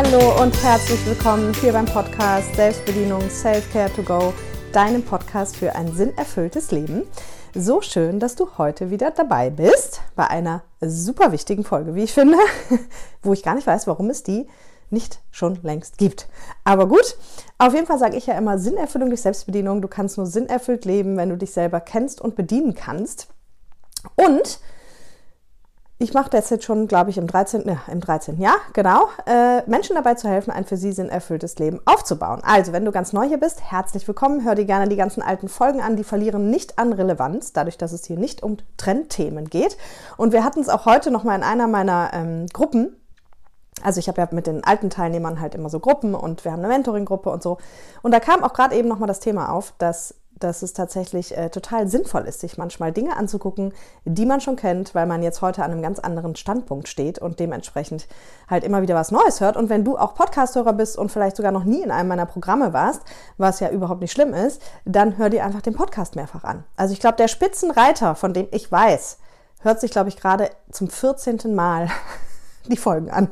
Hallo und herzlich willkommen hier beim Podcast Selbstbedienung Self-Care to Go, deinem Podcast für ein sinnerfülltes Leben. So schön, dass du heute wieder dabei bist bei einer super wichtigen Folge, wie ich finde, wo ich gar nicht weiß, warum es die nicht schon längst gibt. Aber gut, auf jeden Fall sage ich ja immer Sinnerfüllung durch Selbstbedienung. Du kannst nur sinnerfüllt leben, wenn du dich selber kennst und bedienen kannst. Und ich mache das jetzt schon, glaube ich, im 13. Ne, im 13. Jahr, genau, äh, Menschen dabei zu helfen, ein für sie sinnerfülltes Leben aufzubauen. Also, wenn du ganz neu hier bist, herzlich willkommen. Hör dir gerne die ganzen alten Folgen an. Die verlieren nicht an Relevanz, dadurch, dass es hier nicht um Trendthemen geht. Und wir hatten es auch heute noch mal in einer meiner ähm, Gruppen. Also ich habe ja mit den alten Teilnehmern halt immer so Gruppen und wir haben eine Mentoring-Gruppe und so. Und da kam auch gerade eben noch mal das Thema auf, dass dass es tatsächlich äh, total sinnvoll ist, sich manchmal Dinge anzugucken, die man schon kennt, weil man jetzt heute an einem ganz anderen Standpunkt steht und dementsprechend halt immer wieder was Neues hört. Und wenn du auch Podcasthörer bist und vielleicht sogar noch nie in einem meiner Programme warst, was ja überhaupt nicht schlimm ist, dann hör dir einfach den Podcast mehrfach an. Also ich glaube, der Spitzenreiter, von dem ich weiß, hört sich, glaube ich, gerade zum 14. Mal die Folgen an.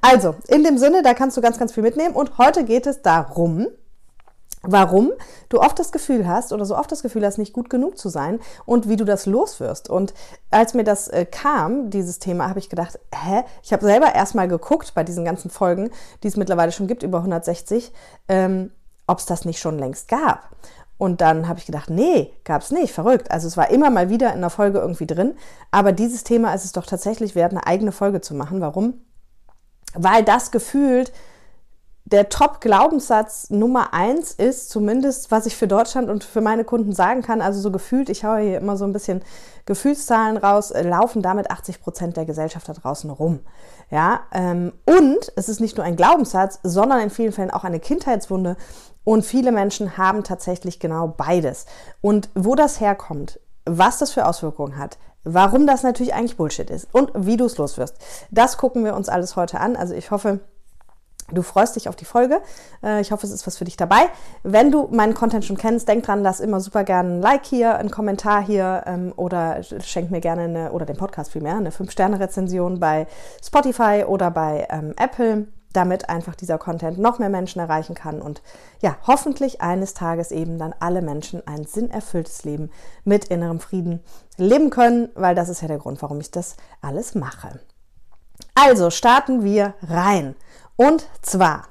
Also, in dem Sinne, da kannst du ganz, ganz viel mitnehmen. Und heute geht es darum, warum du oft das Gefühl hast oder so oft das Gefühl hast, nicht gut genug zu sein und wie du das loswirst. Und als mir das äh, kam, dieses Thema, habe ich gedacht, hä? Ich habe selber erstmal geguckt bei diesen ganzen Folgen, die es mittlerweile schon gibt, über 160, ähm, ob es das nicht schon längst gab. Und dann habe ich gedacht, nee, gab es nicht, verrückt. Also es war immer mal wieder in der Folge irgendwie drin. Aber dieses Thema ist es doch tatsächlich wert, eine eigene Folge zu machen. Warum? Weil das gefühlt der Top-Glaubenssatz Nummer eins ist, zumindest was ich für Deutschland und für meine Kunden sagen kann, also so gefühlt, ich haue hier immer so ein bisschen Gefühlszahlen raus, äh, laufen damit 80 Prozent der Gesellschaft da draußen rum. Ja, ähm, und es ist nicht nur ein Glaubenssatz, sondern in vielen Fällen auch eine Kindheitswunde. Und viele Menschen haben tatsächlich genau beides. Und wo das herkommt, was das für Auswirkungen hat, warum das natürlich eigentlich Bullshit ist und wie du es loswirst, das gucken wir uns alles heute an. Also ich hoffe, Du freust dich auf die Folge. Äh, ich hoffe, es ist was für dich dabei. Wenn du meinen Content schon kennst, denk dran, lass immer super gerne ein Like hier, einen Kommentar hier ähm, oder schenk mir gerne eine, oder den Podcast vielmehr, eine 5-Sterne-Rezension bei Spotify oder bei ähm, Apple, damit einfach dieser Content noch mehr Menschen erreichen kann und ja, hoffentlich eines Tages eben dann alle Menschen ein sinnerfülltes Leben mit innerem Frieden leben können, weil das ist ja der Grund, warum ich das alles mache. Also starten wir rein. Und zwar,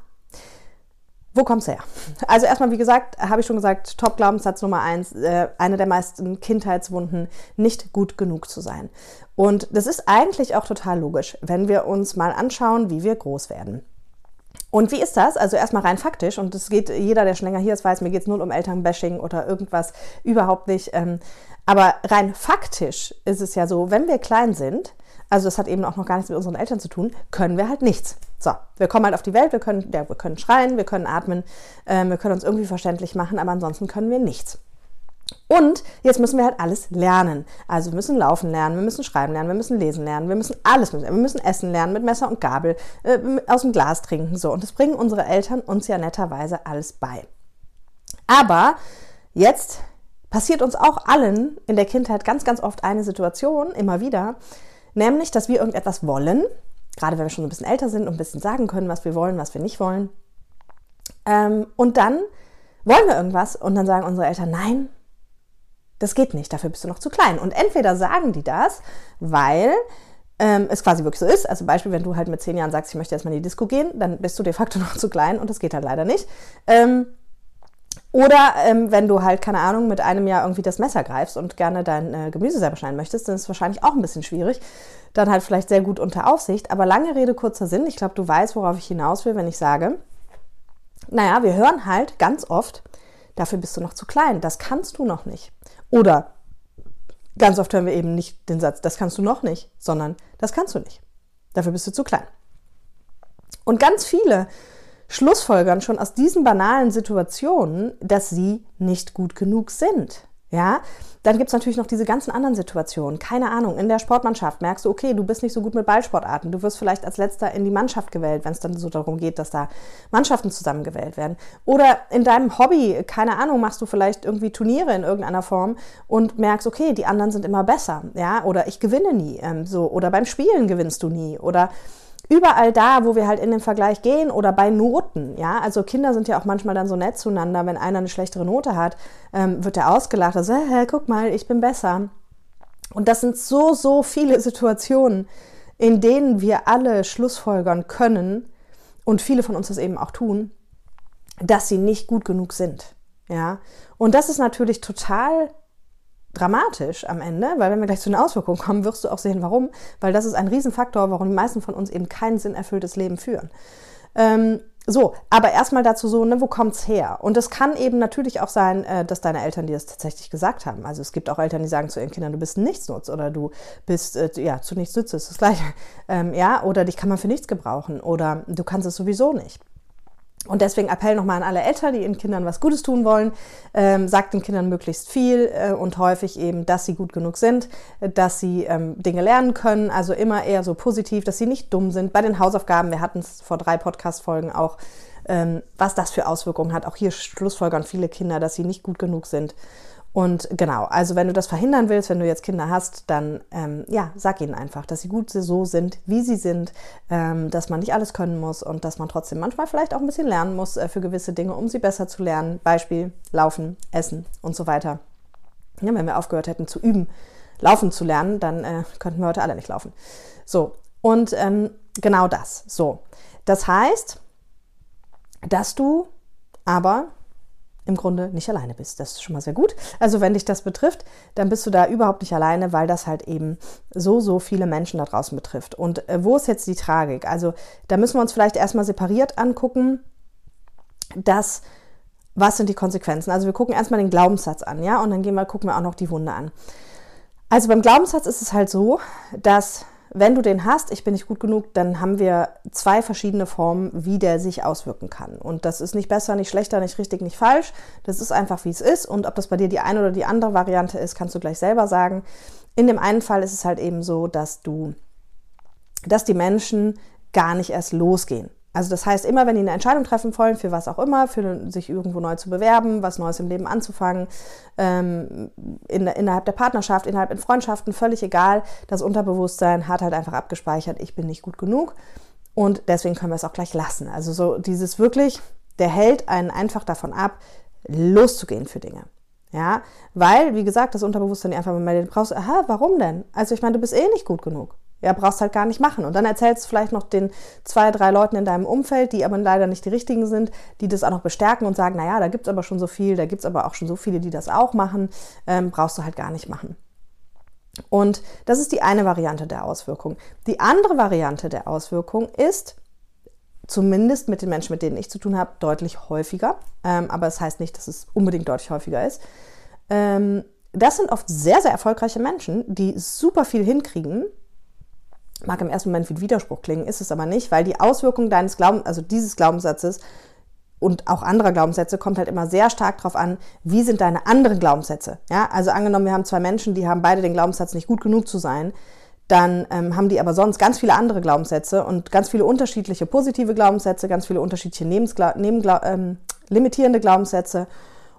wo kommt's her? Also erstmal, wie gesagt, habe ich schon gesagt, Top-Glaubenssatz Nummer eins, äh, eine der meisten Kindheitswunden, nicht gut genug zu sein. Und das ist eigentlich auch total logisch, wenn wir uns mal anschauen, wie wir groß werden. Und wie ist das? Also erstmal rein faktisch, und es geht, jeder, der schon länger hier ist, weiß, mir geht es null um Elternbashing oder irgendwas, überhaupt nicht. Ähm, aber rein faktisch ist es ja so, wenn wir klein sind, also das hat eben auch noch gar nichts mit unseren Eltern zu tun, können wir halt nichts. So, wir kommen halt auf die Welt, wir können, ja, wir können schreien, wir können atmen, äh, wir können uns irgendwie verständlich machen, aber ansonsten können wir nichts. Und jetzt müssen wir halt alles lernen. Also wir müssen laufen lernen, wir müssen schreiben lernen, wir müssen lesen lernen, wir müssen alles müssen. Wir müssen essen lernen mit Messer und Gabel, äh, aus dem Glas trinken so. Und das bringen unsere Eltern uns ja netterweise alles bei. Aber jetzt passiert uns auch allen in der Kindheit ganz, ganz oft eine Situation, immer wieder, Nämlich, dass wir irgendetwas wollen, gerade wenn wir schon ein bisschen älter sind und ein bisschen sagen können, was wir wollen, was wir nicht wollen. Ähm, und dann wollen wir irgendwas und dann sagen unsere Eltern, nein, das geht nicht, dafür bist du noch zu klein. Und entweder sagen die das, weil ähm, es quasi wirklich so ist. Also Beispiel, wenn du halt mit zehn Jahren sagst, ich möchte erstmal in die Disco gehen, dann bist du de facto noch zu klein und das geht halt leider nicht. Ähm, oder ähm, wenn du halt, keine Ahnung, mit einem Jahr irgendwie das Messer greifst und gerne dein äh, Gemüse selber schneiden möchtest, dann ist es wahrscheinlich auch ein bisschen schwierig. Dann halt vielleicht sehr gut unter Aufsicht. Aber lange Rede, kurzer Sinn. Ich glaube, du weißt, worauf ich hinaus will, wenn ich sage, naja, wir hören halt ganz oft, dafür bist du noch zu klein, das kannst du noch nicht. Oder ganz oft hören wir eben nicht den Satz, das kannst du noch nicht, sondern das kannst du nicht. Dafür bist du zu klein. Und ganz viele schlussfolgern schon aus diesen banalen Situationen, dass sie nicht gut genug sind. Ja, dann gibt es natürlich noch diese ganzen anderen Situationen. Keine Ahnung, in der Sportmannschaft merkst du, okay, du bist nicht so gut mit Ballsportarten. Du wirst vielleicht als letzter in die Mannschaft gewählt, wenn es dann so darum geht, dass da Mannschaften zusammengewählt werden. Oder in deinem Hobby, keine Ahnung, machst du vielleicht irgendwie Turniere in irgendeiner Form und merkst, okay, die anderen sind immer besser. Ja, oder ich gewinne nie. Ähm, so. Oder beim Spielen gewinnst du nie. Oder überall da, wo wir halt in den Vergleich gehen oder bei Noten, ja, also Kinder sind ja auch manchmal dann so nett zueinander, wenn einer eine schlechtere Note hat, ähm, wird er ausgelacht, also, hey, guck mal, ich bin besser. Und das sind so, so viele Situationen, in denen wir alle Schlussfolgern können und viele von uns das eben auch tun, dass sie nicht gut genug sind. Ja, und das ist natürlich total dramatisch am Ende, weil wenn wir gleich zu den Auswirkungen kommen, wirst du auch sehen, warum. Weil das ist ein Riesenfaktor, warum die meisten von uns eben kein sinnerfülltes Leben führen. Ähm, so, aber erstmal dazu so, ne, wo kommt's her? Und es kann eben natürlich auch sein, äh, dass deine Eltern dir das tatsächlich gesagt haben. Also es gibt auch Eltern, die sagen zu ihren Kindern, du bist ein Nichtsnutz oder du bist, äh, ja, zu nichts nütze, ist das Gleiche. Ähm, ja, oder dich kann man für nichts gebrauchen oder du kannst es sowieso nicht. Und deswegen Appell nochmal an alle Eltern, die ihren Kindern was Gutes tun wollen. Ähm, sagt den Kindern möglichst viel äh, und häufig eben, dass sie gut genug sind, dass sie ähm, Dinge lernen können. Also immer eher so positiv, dass sie nicht dumm sind. Bei den Hausaufgaben, wir hatten es vor drei Podcast-Folgen auch, ähm, was das für Auswirkungen hat. Auch hier schlussfolgern viele Kinder, dass sie nicht gut genug sind. Und genau, also wenn du das verhindern willst, wenn du jetzt Kinder hast, dann ähm, ja, sag ihnen einfach, dass sie gut so sind, wie sie sind, ähm, dass man nicht alles können muss und dass man trotzdem manchmal vielleicht auch ein bisschen lernen muss äh, für gewisse Dinge, um sie besser zu lernen. Beispiel Laufen, Essen und so weiter. Ja, wenn wir aufgehört hätten zu üben, laufen zu lernen, dann äh, könnten wir heute alle nicht laufen. So, und ähm, genau das. So, das heißt, dass du aber im Grunde nicht alleine bist. Das ist schon mal sehr gut. Also wenn dich das betrifft, dann bist du da überhaupt nicht alleine, weil das halt eben so, so viele Menschen da draußen betrifft. Und äh, wo ist jetzt die Tragik? Also da müssen wir uns vielleicht erstmal separiert angucken, dass was sind die Konsequenzen? Also wir gucken erstmal den Glaubenssatz an, ja, und dann gehen wir, gucken wir auch noch die Wunde an. Also beim Glaubenssatz ist es halt so, dass wenn du den hast, ich bin nicht gut genug, dann haben wir zwei verschiedene Formen, wie der sich auswirken kann. Und das ist nicht besser, nicht schlechter, nicht richtig, nicht falsch. Das ist einfach, wie es ist. Und ob das bei dir die eine oder die andere Variante ist, kannst du gleich selber sagen. In dem einen Fall ist es halt eben so, dass du, dass die Menschen gar nicht erst losgehen. Also das heißt, immer wenn die eine Entscheidung treffen wollen, für was auch immer, für sich irgendwo neu zu bewerben, was Neues im Leben anzufangen, ähm, in, innerhalb der Partnerschaft, innerhalb in Freundschaften, völlig egal, das Unterbewusstsein hat halt einfach abgespeichert, ich bin nicht gut genug und deswegen können wir es auch gleich lassen. Also so dieses wirklich, der hält einen einfach davon ab, loszugehen für Dinge. Ja, weil, wie gesagt, das Unterbewusstsein einfach mal meldet, brauchst, aha, warum denn? Also ich meine, du bist eh nicht gut genug. Ja, brauchst halt gar nicht machen. Und dann erzählst du vielleicht noch den zwei, drei Leuten in deinem Umfeld, die aber leider nicht die richtigen sind, die das auch noch bestärken und sagen, naja, da gibt's aber schon so viel, da gibt's aber auch schon so viele, die das auch machen, ähm, brauchst du halt gar nicht machen. Und das ist die eine Variante der Auswirkung. Die andere Variante der Auswirkung ist, zumindest mit den Menschen, mit denen ich zu tun habe, deutlich häufiger. Ähm, aber es das heißt nicht, dass es unbedingt deutlich häufiger ist. Ähm, das sind oft sehr, sehr erfolgreiche Menschen, die super viel hinkriegen, mag im ersten Moment wie Widerspruch klingen, ist es aber nicht, weil die Auswirkung deines Glaubens, also dieses Glaubenssatzes und auch anderer Glaubenssätze kommt halt immer sehr stark darauf an, wie sind deine anderen Glaubenssätze. Ja, also angenommen, wir haben zwei Menschen, die haben beide den Glaubenssatz, nicht gut genug zu sein, dann ähm, haben die aber sonst ganz viele andere Glaubenssätze und ganz viele unterschiedliche positive Glaubenssätze, ganz viele unterschiedliche Nebensgla Nebengla ähm, limitierende Glaubenssätze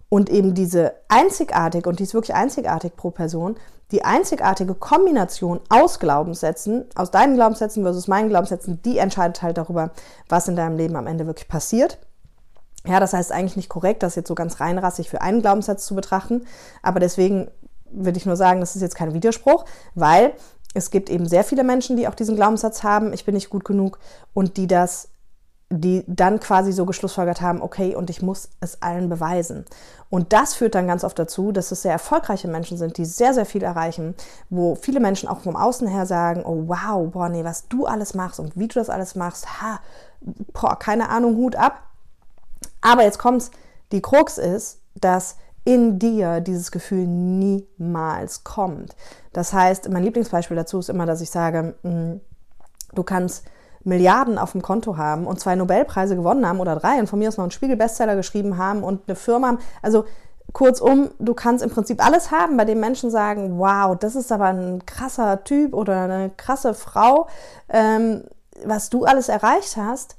und eben diese einzigartig, und die ist wirklich einzigartig pro Person, die einzigartige Kombination aus Glaubenssätzen, aus deinen Glaubenssätzen versus meinen Glaubenssätzen, die entscheidet halt darüber, was in deinem Leben am Ende wirklich passiert. Ja, das heißt eigentlich nicht korrekt, das jetzt so ganz reinrassig für einen Glaubenssatz zu betrachten, aber deswegen würde ich nur sagen, das ist jetzt kein Widerspruch, weil es gibt eben sehr viele Menschen, die auch diesen Glaubenssatz haben, ich bin nicht gut genug und die das die dann quasi so geschlussfolgert haben, okay, und ich muss es allen beweisen. Und das führt dann ganz oft dazu, dass es sehr erfolgreiche Menschen sind, die sehr, sehr viel erreichen, wo viele Menschen auch vom Außen her sagen, oh wow, boah, nee, was du alles machst und wie du das alles machst, ha, boah, keine Ahnung, Hut ab. Aber jetzt kommt's, die Krux ist, dass in dir dieses Gefühl niemals kommt. Das heißt, mein Lieblingsbeispiel dazu ist immer, dass ich sage, mm, du kannst Milliarden auf dem Konto haben und zwei Nobelpreise gewonnen haben oder drei und von mir aus noch einen Spiegel-Bestseller geschrieben haben und eine Firma haben. Also kurzum, du kannst im Prinzip alles haben, bei dem Menschen sagen, wow, das ist aber ein krasser Typ oder eine krasse Frau, ähm, was du alles erreicht hast.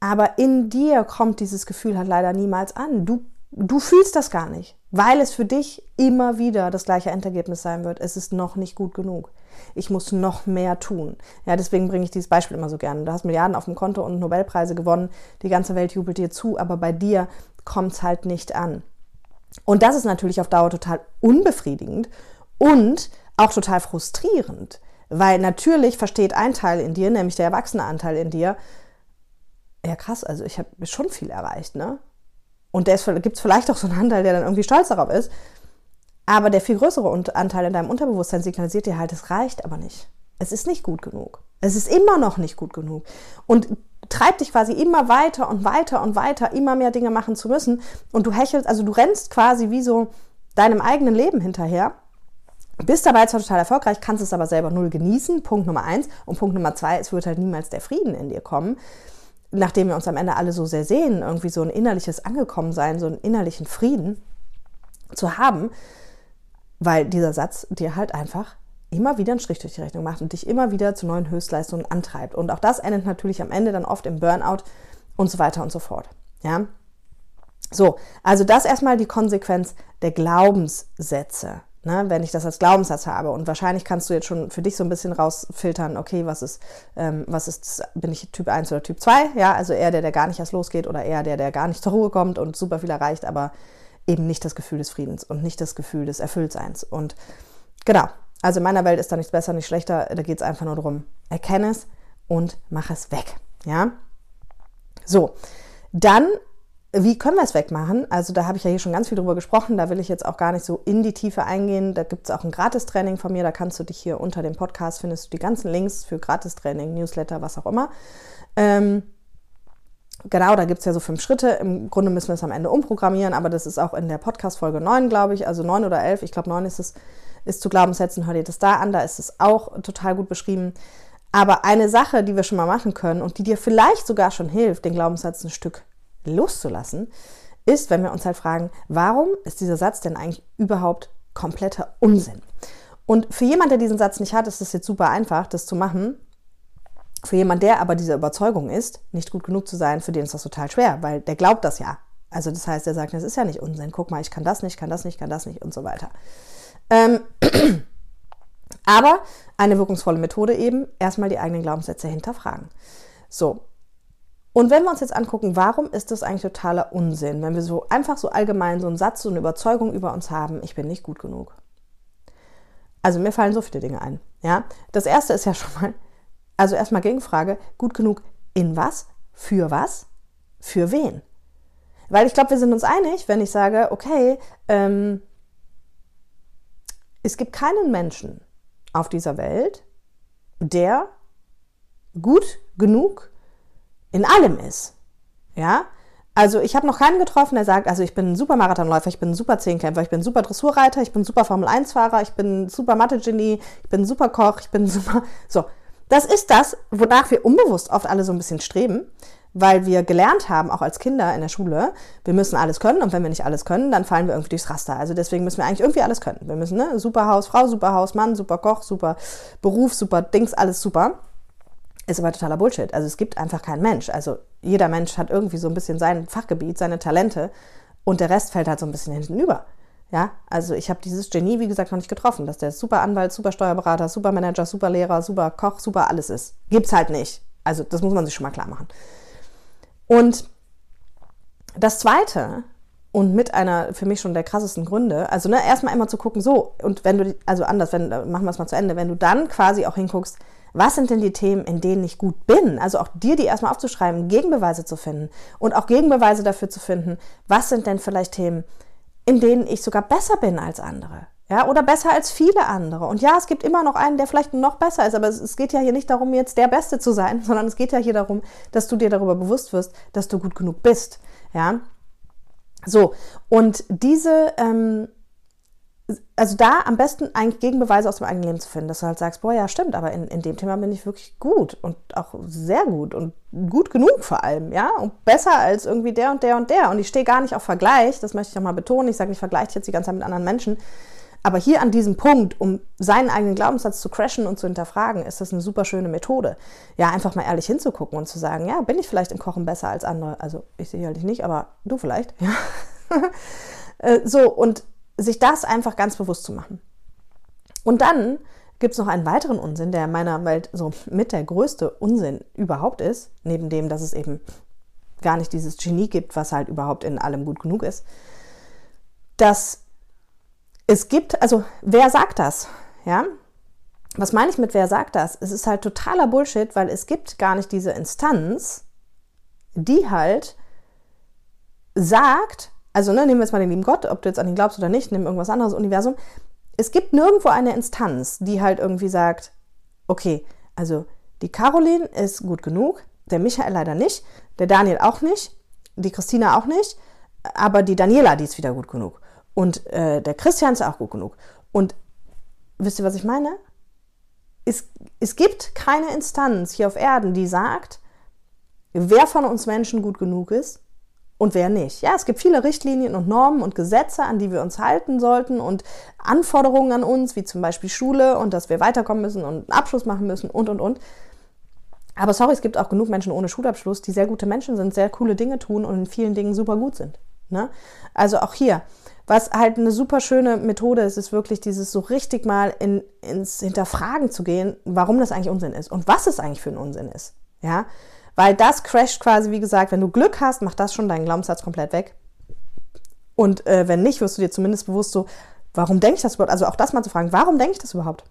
Aber in dir kommt dieses Gefühl halt leider niemals an. Du du fühlst das gar nicht, weil es für dich immer wieder das gleiche Endergebnis sein wird. Es ist noch nicht gut genug. Ich muss noch mehr tun. Ja, deswegen bringe ich dieses Beispiel immer so gerne. Du hast Milliarden auf dem Konto und Nobelpreise gewonnen. Die ganze Welt jubelt dir zu, aber bei dir kommt es halt nicht an. Und das ist natürlich auf Dauer total unbefriedigend und auch total frustrierend, weil natürlich versteht ein Teil in dir, nämlich der erwachsene Anteil in dir, ja krass, also ich habe schon viel erreicht, ne? Und da gibt es vielleicht auch so einen Anteil, der dann irgendwie stolz darauf ist. Aber der viel größere Anteil in deinem Unterbewusstsein signalisiert dir halt, es reicht aber nicht. Es ist nicht gut genug. Es ist immer noch nicht gut genug. Und treibt dich quasi immer weiter und weiter und weiter, immer mehr Dinge machen zu müssen. Und du hechelst, also du rennst quasi wie so deinem eigenen Leben hinterher. Bist dabei zwar total erfolgreich, kannst es aber selber null genießen. Punkt Nummer eins. Und Punkt Nummer zwei, es wird halt niemals der Frieden in dir kommen. Nachdem wir uns am Ende alle so sehr sehen, irgendwie so ein innerliches Angekommensein, so einen innerlichen Frieden zu haben, weil dieser Satz dir halt einfach immer wieder einen Strich durch die Rechnung macht und dich immer wieder zu neuen Höchstleistungen antreibt. Und auch das endet natürlich am Ende dann oft im Burnout und so weiter und so fort. Ja? So, also das erstmal die Konsequenz der Glaubenssätze. Ne, wenn ich das als Glaubenssatz habe. Und wahrscheinlich kannst du jetzt schon für dich so ein bisschen rausfiltern, okay, was ist, ähm, was ist, bin ich Typ 1 oder Typ 2? Ja, also eher der, der gar nicht erst losgeht oder eher der, der gar nicht zur Ruhe kommt und super viel erreicht, aber eben nicht das Gefühl des Friedens und nicht das Gefühl des Erfülltseins. Und genau, also in meiner Welt ist da nichts besser, nicht schlechter. Da geht es einfach nur darum, erkenne es und mach es weg. Ja? So, dann, wie können wir es wegmachen? Also da habe ich ja hier schon ganz viel drüber gesprochen. Da will ich jetzt auch gar nicht so in die Tiefe eingehen. Da gibt es auch ein Gratis-Training von mir. Da kannst du dich hier unter dem Podcast, findest du die ganzen Links für Gratis-Training, Newsletter, was auch immer. Ähm, Genau, da gibt es ja so fünf Schritte. Im Grunde müssen wir es am Ende umprogrammieren, aber das ist auch in der Podcast-Folge 9, glaube ich, also 9 oder 11. Ich glaube, 9 ist es, ist zu Glaubenssätzen, hör dir das da an, da ist es auch total gut beschrieben. Aber eine Sache, die wir schon mal machen können und die dir vielleicht sogar schon hilft, den Glaubenssatz ein Stück loszulassen, ist, wenn wir uns halt fragen, warum ist dieser Satz denn eigentlich überhaupt kompletter Unsinn? Und für jemand, der diesen Satz nicht hat, ist es jetzt super einfach, das zu machen, für jemand, der aber dieser Überzeugung ist, nicht gut genug zu sein, für den ist das total schwer, weil der glaubt das ja. Also das heißt, er sagt, das ist ja nicht Unsinn. Guck mal, ich kann das nicht, kann das nicht, kann das nicht und so weiter. Ähm, aber eine wirkungsvolle Methode eben, erstmal die eigenen Glaubenssätze hinterfragen. So. Und wenn wir uns jetzt angucken, warum ist das eigentlich totaler Unsinn, wenn wir so einfach so allgemein so einen Satz, so eine Überzeugung über uns haben, ich bin nicht gut genug. Also mir fallen so viele Dinge ein. Ja, das erste ist ja schon mal, also erstmal Gegenfrage, gut genug in was? Für was? Für wen? Weil ich glaube, wir sind uns einig, wenn ich sage, okay, ähm, es gibt keinen Menschen auf dieser Welt, der gut genug in allem ist. Ja, also ich habe noch keinen getroffen, der sagt, also ich bin ein super Marathonläufer, ich bin ein super Zehnkämpfer, ich bin ein super Dressurreiter, ich bin ein super Formel-1-Fahrer, ich bin ein super Mathe-Genie, ich bin ein super Koch, ich bin ein super... So, das ist das, wonach wir unbewusst oft alle so ein bisschen streben, weil wir gelernt haben, auch als Kinder in der Schule, wir müssen alles können und wenn wir nicht alles können, dann fallen wir irgendwie durchs Raster. Also deswegen müssen wir eigentlich irgendwie alles können. Wir müssen, ne, super Hausfrau, super Hausmann, super Koch, super Beruf, super Dings, alles super. Ist aber totaler Bullshit. Also es gibt einfach keinen Mensch. Also jeder Mensch hat irgendwie so ein bisschen sein Fachgebiet, seine Talente und der Rest fällt halt so ein bisschen hinten über. Ja, also ich habe dieses Genie, wie gesagt, noch nicht getroffen, dass der super Anwalt, super Steuerberater, super Manager, super Lehrer, super Koch, super alles ist. Gibt's halt nicht. Also das muss man sich schon mal klar machen. Und das Zweite und mit einer für mich schon der krassesten Gründe, also ne, erstmal immer zu gucken, so und wenn du, also anders, wenn machen wir es mal zu Ende, wenn du dann quasi auch hinguckst, was sind denn die Themen, in denen ich gut bin? Also auch dir die erstmal aufzuschreiben, Gegenbeweise zu finden und auch Gegenbeweise dafür zu finden, was sind denn vielleicht Themen, in denen ich sogar besser bin als andere. Ja, oder besser als viele andere. Und ja, es gibt immer noch einen, der vielleicht noch besser ist, aber es, geht ja hier nicht darum, jetzt der Beste zu sein, sondern es geht ja hier darum, dass du dir darüber bewusst wirst, dass du gut genug bist. Ja, so. Und diese, ähm, also da am besten eigentlich Gegenbeweise aus dem eigenen Leben zu finden, dass du halt sagst, boah, ja, stimmt, aber in, in dem Thema bin ich wirklich gut und auch sehr gut und gut genug vor allem, ja, und besser als irgendwie der und der und der. Und ich stehe gar nicht auf Vergleich, das möchte ich nochmal betonen. Ich sage, ich vergleiche jetzt die ganze Zeit mit anderen Menschen. Aber hier an diesem Punkt, um seinen eigenen Glaubenssatz zu crashen und zu hinterfragen, ist das eine super schöne Methode. Ja, einfach mal ehrlich hinzugucken und zu sagen, ja, bin ich vielleicht im Kochen besser als andere? Also ich sicherlich nicht, aber du vielleicht, ja. Äh, so, und sich das einfach ganz bewusst zu machen. Und dann gibt es noch einen weiteren Unsinn, der meiner Welt so mit der größte Unsinn überhaupt ist, neben dem, dass es eben gar nicht dieses Genie gibt, was halt überhaupt in allem gut genug ist. Dass es gibt, also wer sagt das? Ja, was meine ich mit wer sagt das? Es ist halt totaler Bullshit, weil es gibt gar nicht diese Instanz, die halt sagt, also ne, nehmen wir jetzt mal den lieben Gott, ob du jetzt an ihn glaubst oder nicht, nimm irgendwas anderes Universum. Es gibt nirgendwo eine Instanz, die halt irgendwie sagt, okay, also die Caroline ist gut genug, der Michael leider nicht, der Daniel auch nicht, die Christina auch nicht, aber die Daniela, die ist wieder gut genug. Und äh, der Christian ist auch gut genug. Und wisst ihr, was ich meine? Es, es gibt keine Instanz hier auf Erden, die sagt, wer von uns Menschen gut genug ist und wer nicht. Ja, es gibt viele Richtlinien und Normen und Gesetze, an die wir uns halten sollten und Anforderungen an uns, wie zum Beispiel Schule und dass wir weiterkommen müssen und einen Abschluss machen müssen und, und, und. Aber sorry, es gibt auch genug Menschen ohne Schulabschluss, die sehr gute Menschen sind, sehr coole Dinge tun und in vielen Dingen super gut sind. Ne? Also auch hier, was halt eine super schöne Methode ist, ist wirklich dieses so richtig mal in, ins Hinterfragen zu gehen, warum das eigentlich Unsinn ist und was es eigentlich für ein Unsinn ist. Ja, weil das crasht quasi, wie gesagt, wenn du Glück hast, macht das schon deinen Glaubenssatz komplett weg. Und äh, wenn nicht, wirst du dir zumindest bewusst so, warum denke ich das überhaupt? Also auch das mal zu fragen, warum denke ich das überhaupt?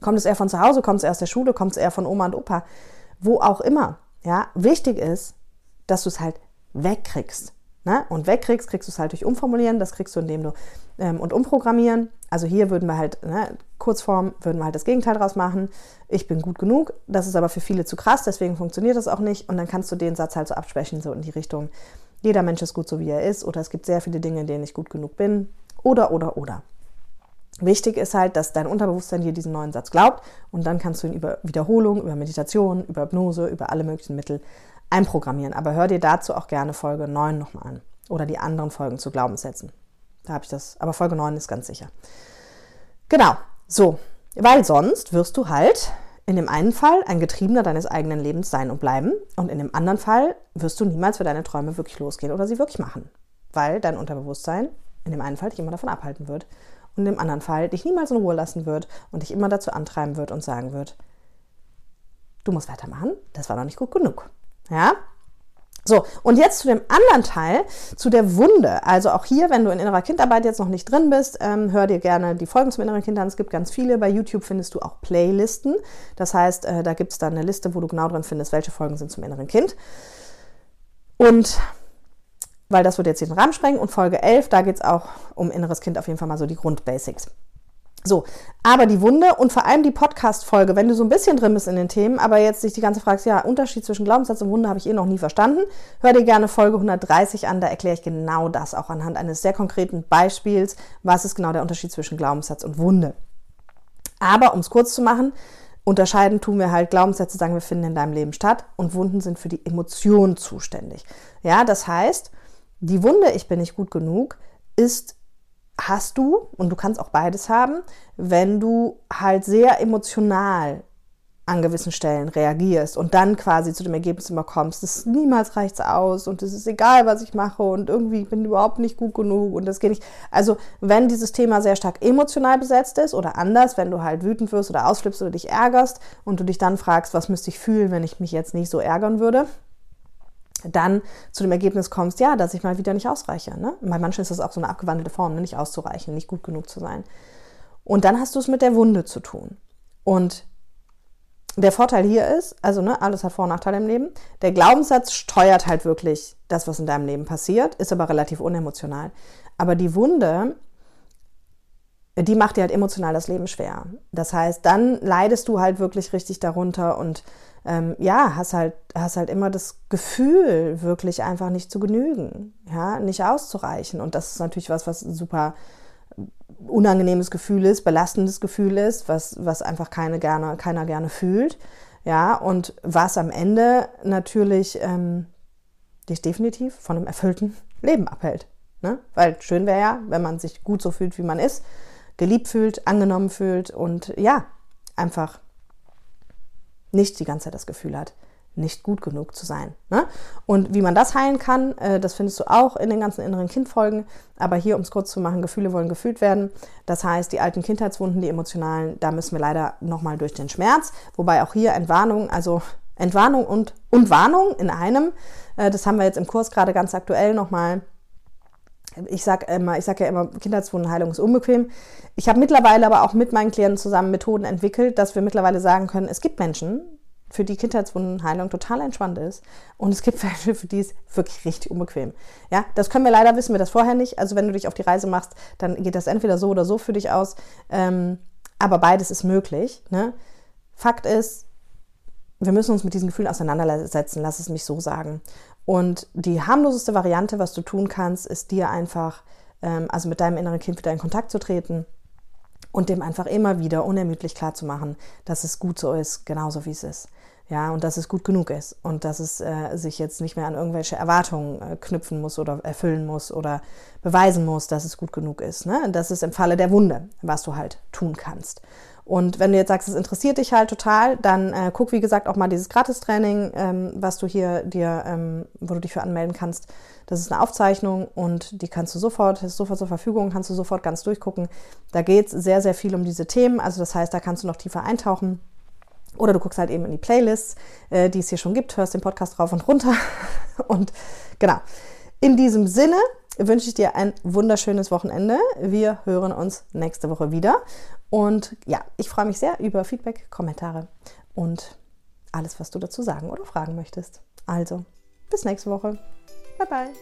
Kommt es eher von zu Hause, kommt es eher aus der Schule, kommt es eher von Oma und Opa? Wo auch immer. Ja, wichtig ist, dass du es halt wegkriegst. Ne? Und wegkriegst, kriegst du es halt durch Umformulieren, das kriegst du, indem du ähm, und umprogrammieren. Also hier würden wir halt, ne, Kurzform, würden wir halt das Gegenteil draus machen. Ich bin gut genug, das ist aber für viele zu krass, deswegen funktioniert das auch nicht. Und dann kannst du den Satz halt so absprechen, so in die Richtung, jeder Mensch ist gut so, wie er ist, oder es gibt sehr viele Dinge, in denen ich gut genug bin, oder, oder, oder. Wichtig ist halt, dass dein Unterbewusstsein dir diesen neuen Satz glaubt und dann kannst du ihn über Wiederholung, über Meditation, über Hypnose, über alle möglichen Mittel einprogrammieren. Aber hör dir dazu auch gerne Folge 9 nochmal an oder die anderen Folgen zu Glaubenssätzen. Da habe ich das, aber Folge 9 ist ganz sicher. Genau, so, weil sonst wirst du halt in dem einen Fall ein Getriebener deines eigenen Lebens sein und bleiben und in dem anderen Fall wirst du niemals für deine Träume wirklich losgehen oder sie wirklich machen, weil dein Unterbewusstsein in dem einen Fall dich immer davon abhalten wird und in dem anderen Fall dich niemals in Ruhe lassen wird und dich immer dazu antreiben wird und sagen wird, du musst weitermachen, das war noch nicht gut genug. Ja? So, und jetzt zu dem anderen Teil, zu der Wunde. Also auch hier, wenn du in innerer Kindarbeit jetzt noch nicht drin bist, ähm, hör dir gerne die Folgen zum inneren Kind an. Es gibt ganz viele. Bei YouTube findest du auch Playlisten. Das heißt, äh, da gibt es dann eine Liste, wo du genau drin findest, welche Folgen sind zum inneren Kind. Und weil das wird jetzt hier den Rahmen sprengen. Und Folge 11, da geht es auch um inneres Kind auf jeden Fall mal so die Grundbasics. So, aber die Wunde und vor allem die Podcast-Folge, wenn du so ein bisschen drin bist in den Themen, aber jetzt dich die ganze fragst, ja, Unterschied zwischen Glaubenssatz und Wunde habe ich eh noch nie verstanden, hör dir gerne Folge 130 an, da erkläre ich genau das auch anhand eines sehr konkreten Beispiels, was ist genau der Unterschied zwischen Glaubenssatz und Wunde. Aber um es kurz zu machen, unterscheiden tun wir halt Glaubenssätze, sagen wir finden in deinem Leben statt und Wunden sind für die Emotionen zuständig. Ja, das heißt, die Wunde, ich bin nicht gut genug, ist hast du, und du kannst auch beides haben, wenn du halt sehr emotional an gewissen Stellen reagierst und dann quasi zu dem Ergebnis immer kommst, das niemals reicht's aus und es ist egal, was ich mache und irgendwie bin ich überhaupt nicht gut genug und das geht nicht. Also wenn dieses Thema sehr stark emotional besetzt ist oder anders, wenn du halt wütend wirst oder ausflippst oder dich ärgerst und du dich dann fragst, was müsste ich fühlen, wenn ich mich jetzt nicht so ärgern würde, dann zu dem Ergebnis kommst, ja, dass ich mal wieder nicht ausreiche. Ne? Bei manchen ist das auch so eine abgewandelte Form, ne? nicht auszureichen, nicht gut genug zu sein. Und dann hast du es mit der Wunde zu tun. Und der Vorteil hier ist, also ne, alles hat Vor- und Nachteile im Leben. Der Glaubenssatz steuert halt wirklich das, was in deinem Leben passiert, ist aber relativ unemotional. Aber die Wunde, die macht dir halt emotional das Leben schwer. Das heißt, dann leidest du halt wirklich richtig darunter und ähm, ja, hast halt, hast halt immer das Gefühl, wirklich einfach nicht zu genügen, ja, nicht auszureichen. Und das ist natürlich was, was super unangenehmes Gefühl ist, belastendes Gefühl ist, was, was einfach keine gerne, keiner gerne fühlt. Ja, und was am Ende natürlich ähm, dich definitiv von einem erfüllten Leben abhält. Ne? Weil schön wäre ja, wenn man sich gut so fühlt, wie man ist, geliebt fühlt, angenommen fühlt und ja, einfach nicht die ganze Zeit das Gefühl hat, nicht gut genug zu sein. Ne? Und wie man das heilen kann, äh, das findest du auch in den ganzen inneren Kindfolgen. Aber hier, um es kurz zu machen, Gefühle wollen gefühlt werden. Das heißt, die alten Kindheitswunden, die emotionalen, da müssen wir leider nochmal durch den Schmerz. Wobei auch hier Entwarnung, also Entwarnung und, und Warnung in einem. Äh, das haben wir jetzt im Kurs gerade ganz aktuell nochmal ich sage immer, ich sage ja immer, Kindheitswundenheilung ist unbequem. Ich habe mittlerweile aber auch mit meinen Klienten zusammen Methoden entwickelt, dass wir mittlerweile sagen können, es gibt Menschen, für die Kindheitswundenheilung total entspannt ist. Und es gibt Menschen, für die es wirklich richtig unbequem. Ja, das können wir leider, wissen wir das vorher nicht. Also wenn du dich auf die Reise machst, dann geht das entweder so oder so für dich aus. Ähm, aber beides ist möglich. Ne? Fakt ist, wir müssen uns mit diesen Gefühlen auseinandersetzen, lass es mich so sagen. Und die harmloseste Variante, was du tun kannst, ist dir einfach, ähm, also mit deinem inneren Kind wieder in Kontakt zu treten und dem einfach immer wieder unermüdlich klar zu machen, dass es gut so ist, genauso wie es ist. Ja, und dass es gut genug ist und dass es äh, sich jetzt nicht mehr an irgendwelche Erwartungen äh, knüpfen muss oder erfüllen muss oder beweisen muss, dass es gut genug ist. Ne? Das ist im Falle der Wunde, was du halt tun kannst. Und wenn du jetzt sagst, es interessiert dich halt total, dann äh, guck, wie gesagt, auch mal dieses Gratis-Training, ähm, was du hier dir, ähm, wo du dich für anmelden kannst. Das ist eine Aufzeichnung und die kannst du sofort, ist sofort zur Verfügung, kannst du sofort ganz durchgucken. Da geht es sehr, sehr viel um diese Themen. Also das heißt, da kannst du noch tiefer eintauchen. Oder du guckst halt eben in die Playlists, äh, die es hier schon gibt, hörst den Podcast rauf und runter. und genau. In diesem Sinne wünsche ich dir ein wunderschönes Wochenende. Wir hören uns nächste Woche wieder. Und ja, ich freue mich sehr über Feedback, Kommentare und alles, was du dazu sagen oder fragen möchtest. Also, bis nächste Woche. Bye bye.